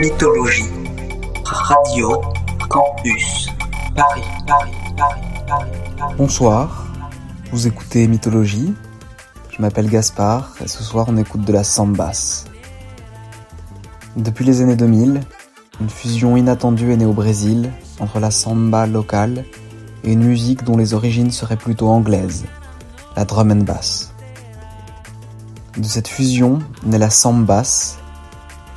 Mythologie. Radio Campus Paris. Bonsoir, vous écoutez Mythologie. Je m'appelle Gaspard et ce soir on écoute de la sambas. Depuis les années 2000, une fusion inattendue est née au Brésil entre la samba locale et une musique dont les origines seraient plutôt anglaises, la drum and bass. De cette fusion naît la sambas,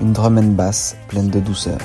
une drum and bass pleine de douceur.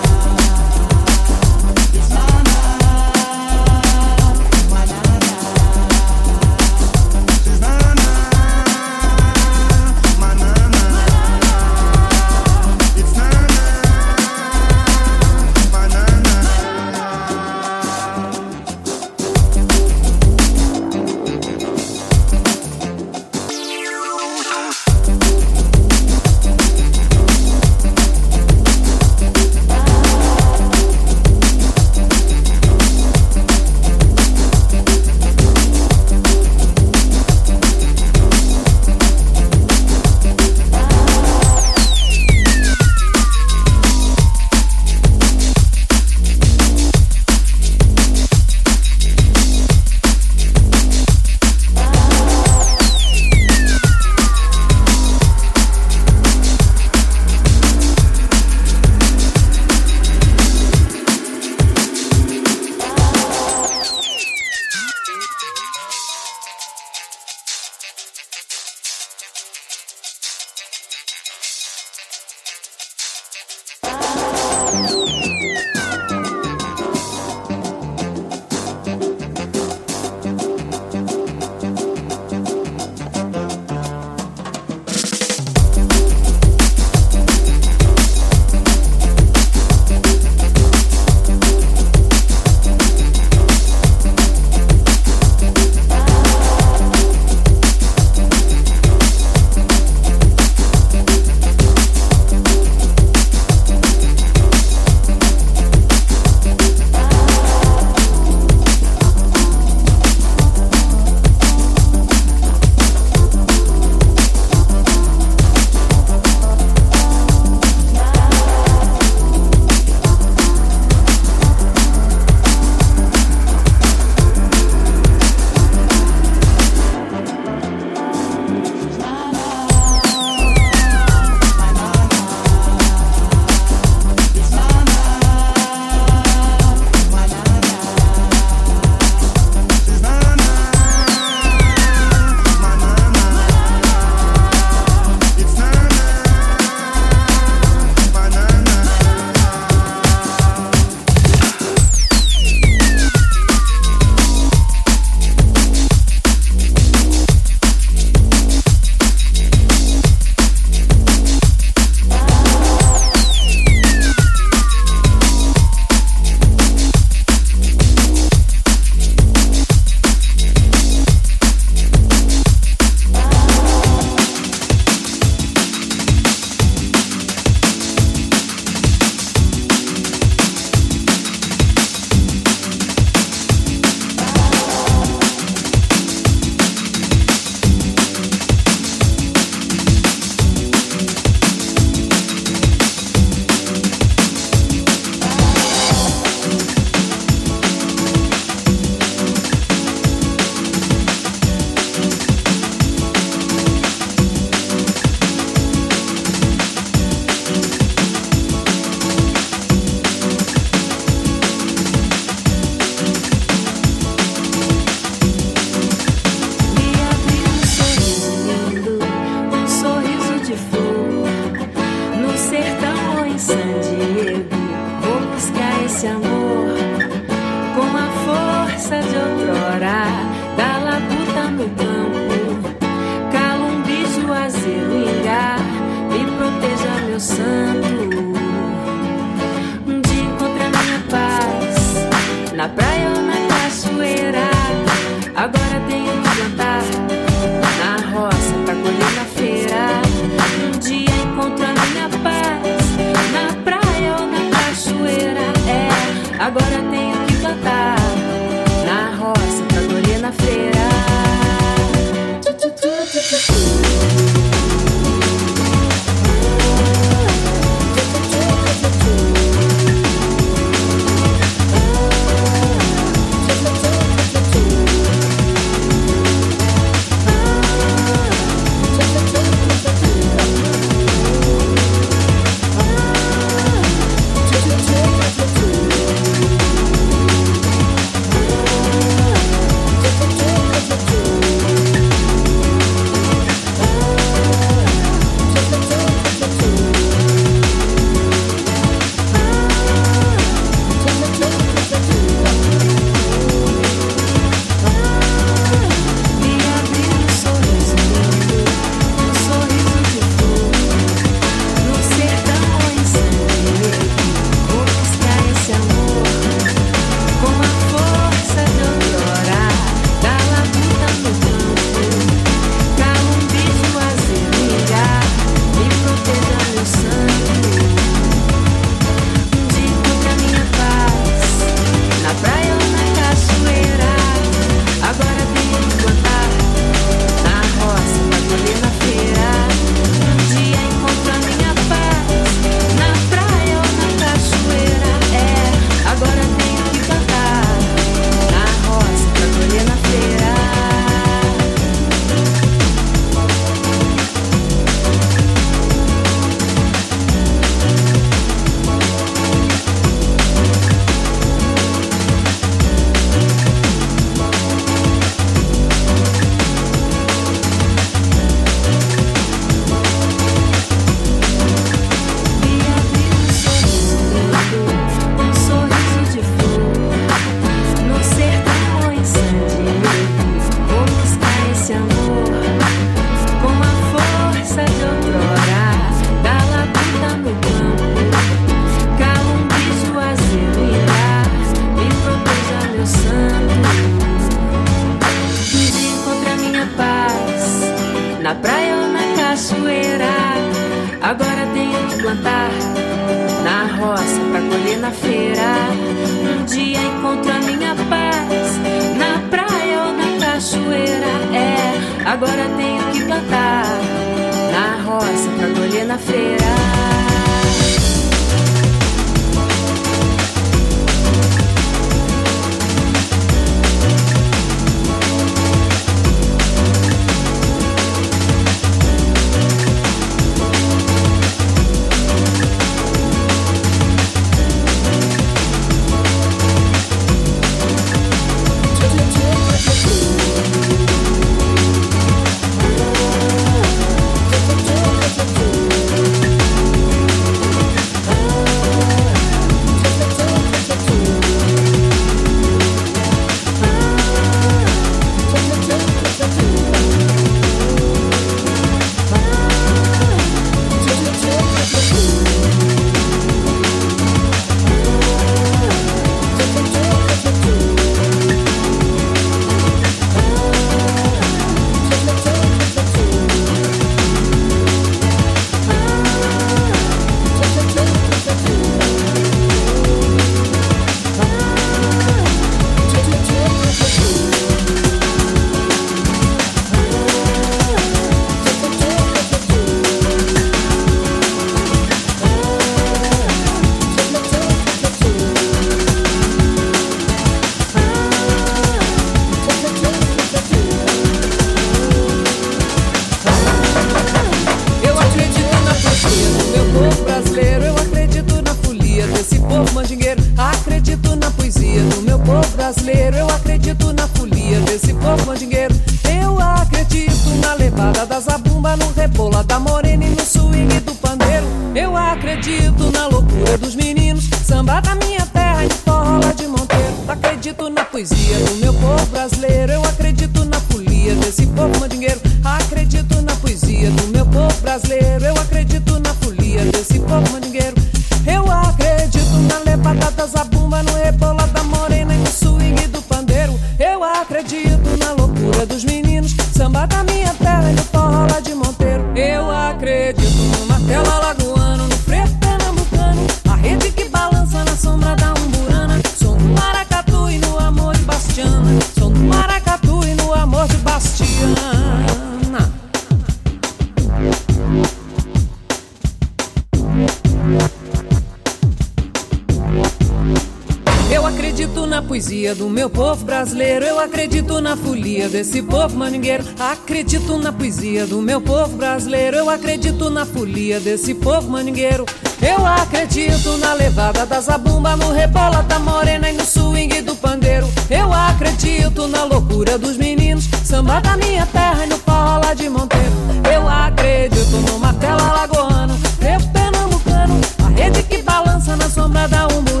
Poesia do meu povo brasileiro. Eu acredito na folia desse povo mandingueiro. Acredito na poesia do meu povo brasileiro. Eu acredito na folia desse povo mandingueiro. Eu acredito na levada da zabumba, no rebola da morena e no swing do pandeiro. Eu acredito na loucura dos meninos, samba da minha terra e no forró lá de Monteiro. Eu acredito no martelo alagoano, eu pernambucano, a rede que balança na sombra da umburana.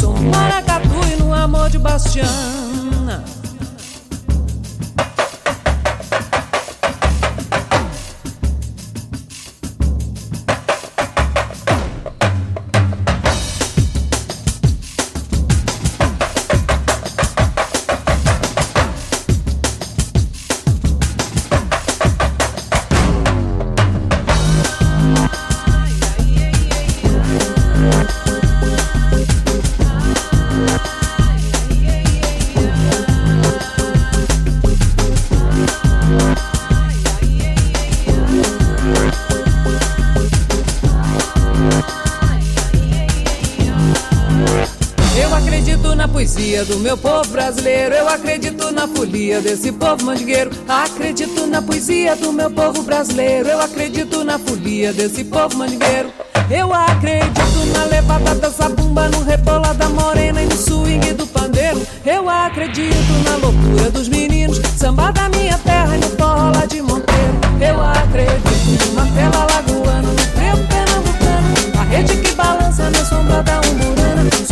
Sou maracatu e no amor de Bastiana. Na poesia do meu povo brasileiro. Eu acredito na folia desse povo mandigueiro. Acredito na poesia do meu povo brasileiro. Eu acredito na folia desse povo mandigueiro. Eu acredito na levada da zabumba, no rebola da morena e no swing do pandeiro. Eu acredito na loucura dos meninos, samba da minha terra e no forró lá de Monteiro. Eu acredito no martelo alagoano, no frevo pernambucano, a rede que balança na sombra da umburana.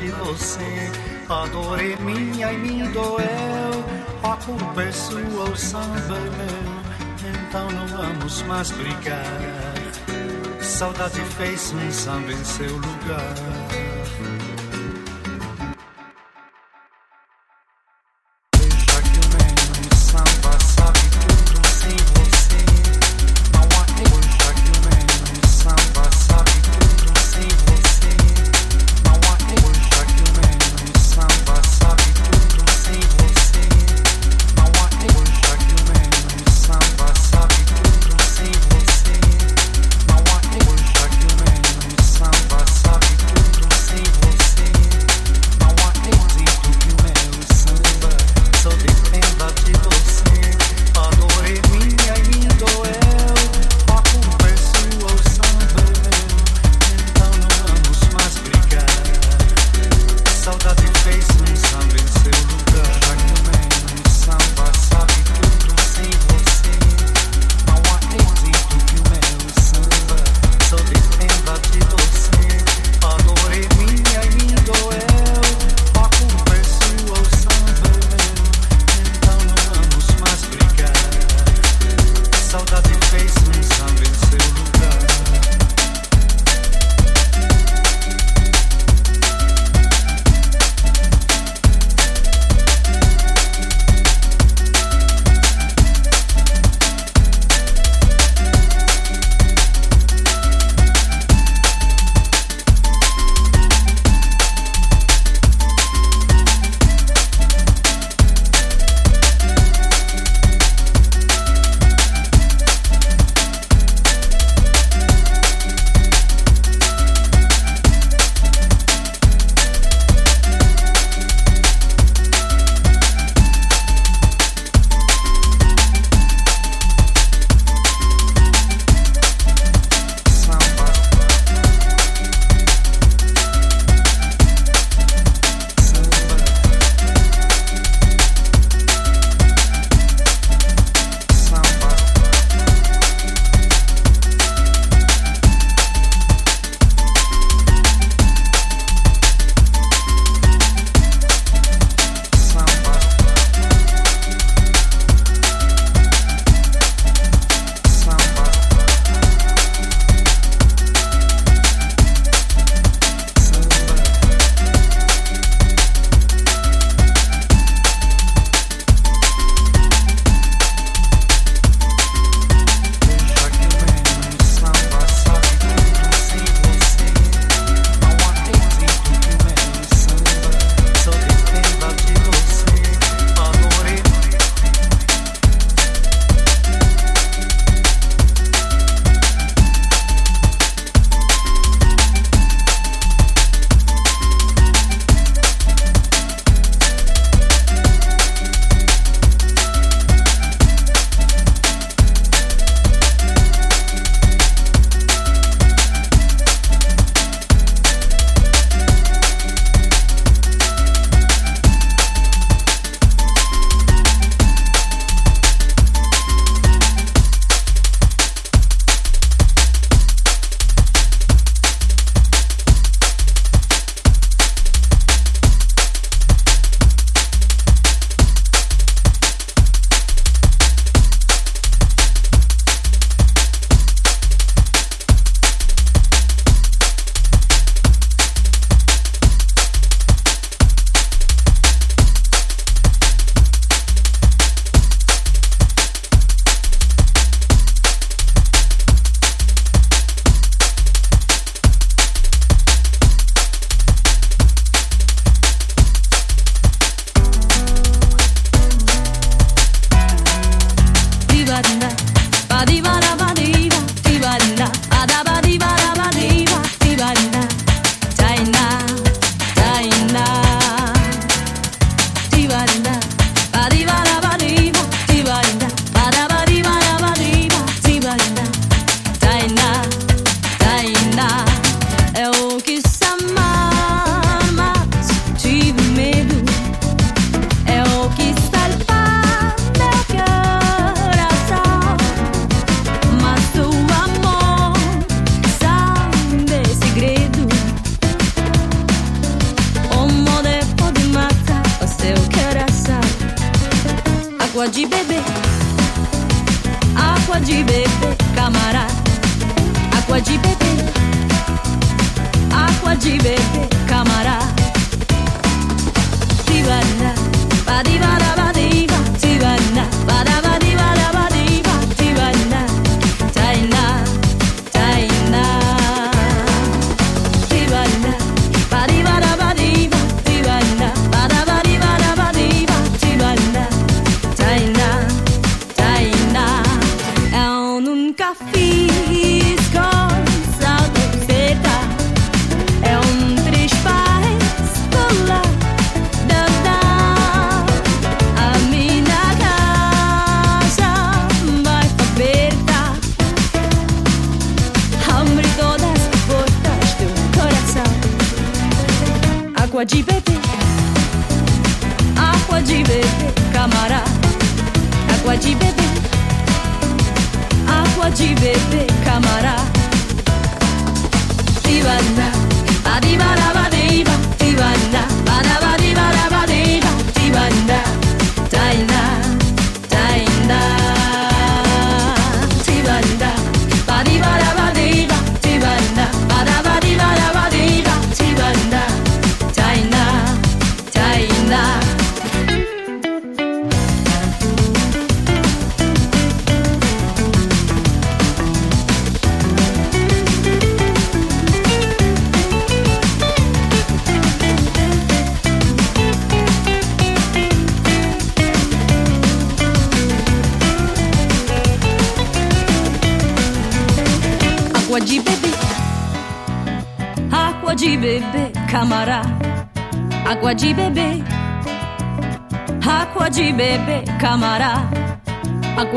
De você. A dor é minha e me doeu. A culpa é sua, o samba é meu. Então não vamos mais brigar. Saudade fez um samba em seu lugar.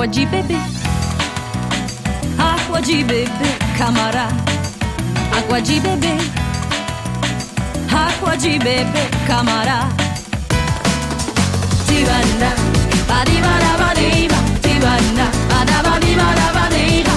Acqua di bebè, acqua di bebè, camarà. Acqua di bebè, acqua di bebè, camarà. Ti vanna, va di va di va, ti vanna, va da va di va di va.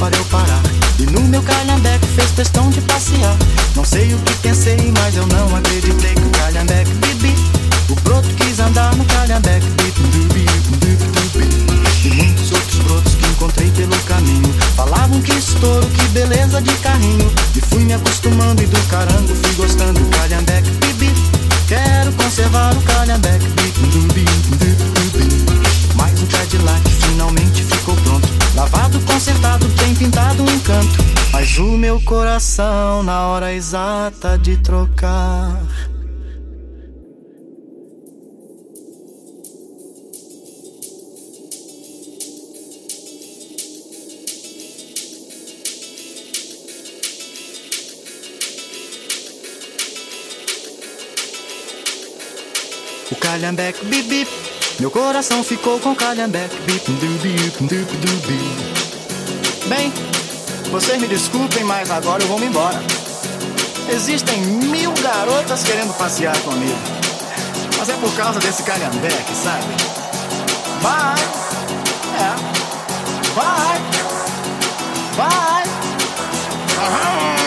para eu parar. E no meu calhambeque fez questão de passear. Não sei o que pensei, mas eu não acreditei que o calhambeque bibi. O broto quis andar no calhambeque bibi. E muitos outros brotos que encontrei pelo caminho. Falavam que estouro, que beleza de carrinho. E fui me acostumando e do carango fui gostando. Calhambeque bibi. Quero conservar o calhambeque bibi. Mais um Cadillac finalmente ficou Lavado, consertado, bem pintado, um encanto. Mas o meu coração, na hora exata de trocar. Calhambeque, bip bip meu coração ficou com calhambeque. Bem, vocês me desculpem, mas agora eu vou me embora. Existem mil garotas querendo passear comigo. Mas é por causa desse calhambeque, sabe? Bye! É. Bye! Bye! Aham.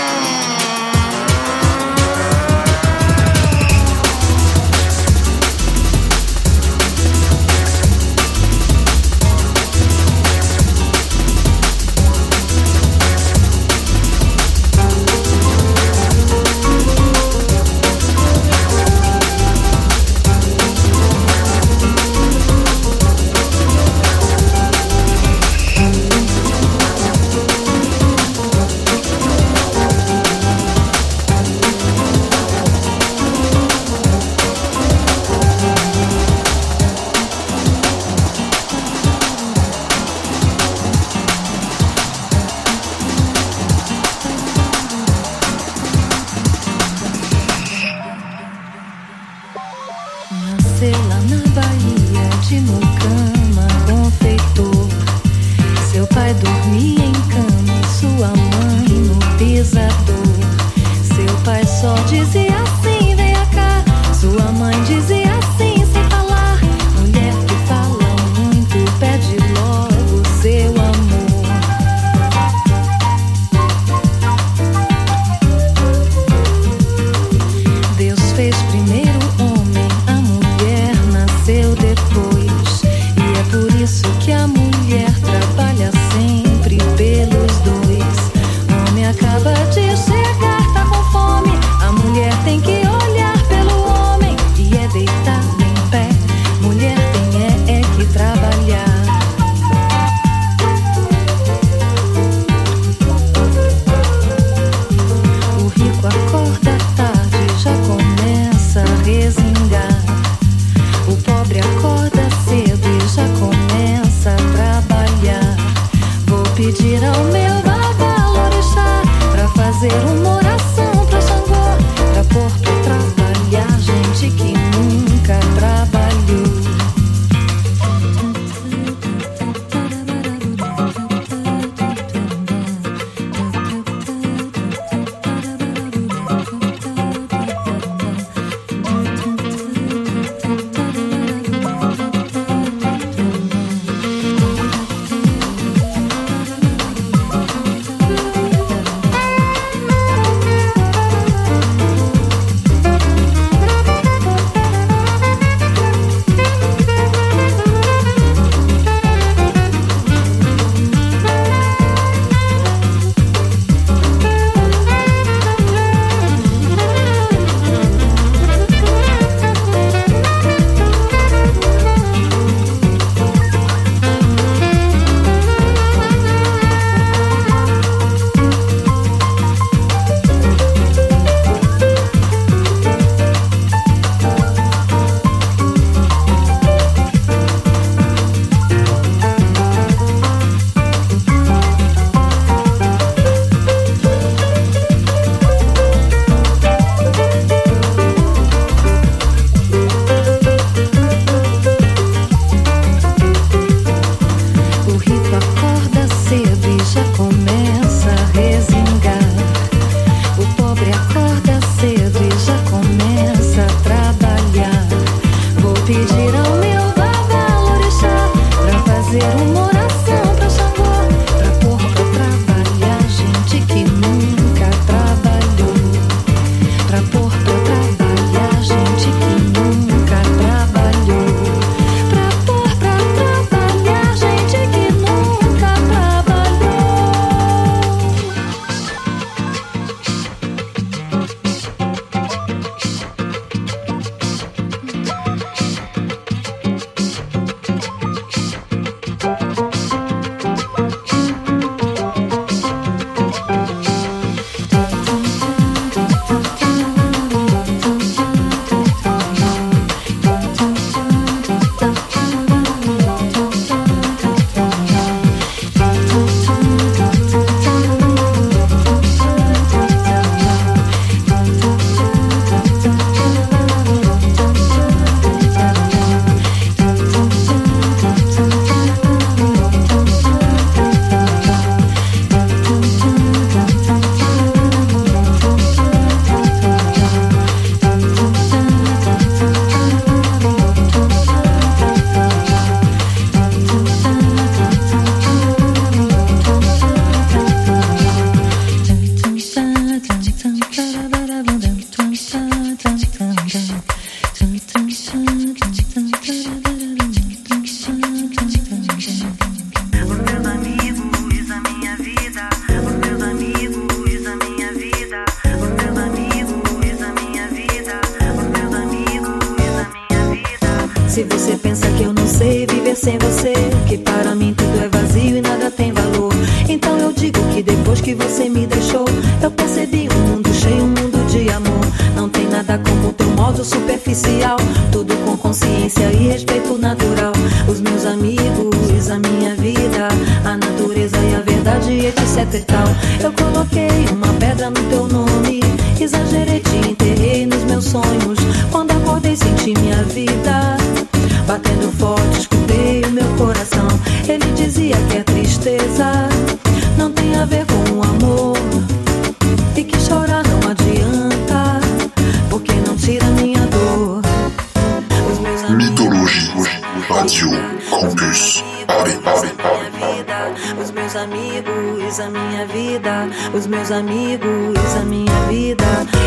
os meus amigos, a minha vida.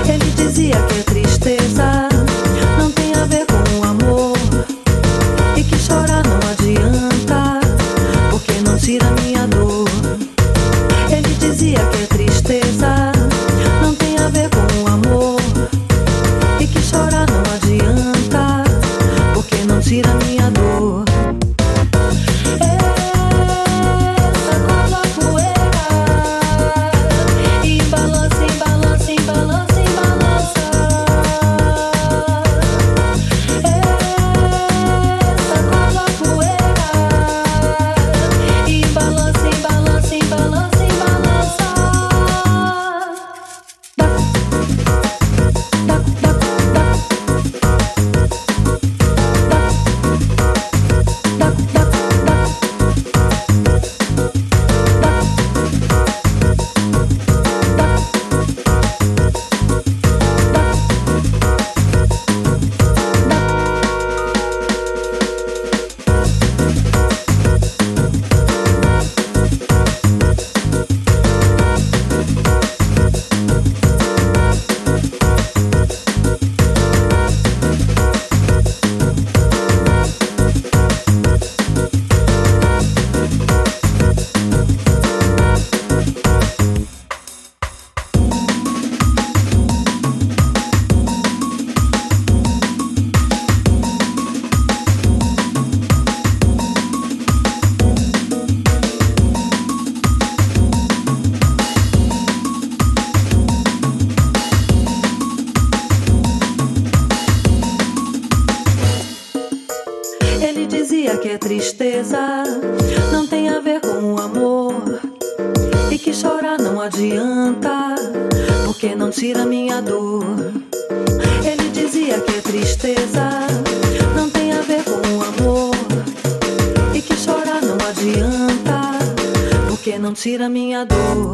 Ele dizia que é tristeza Tira minha dor.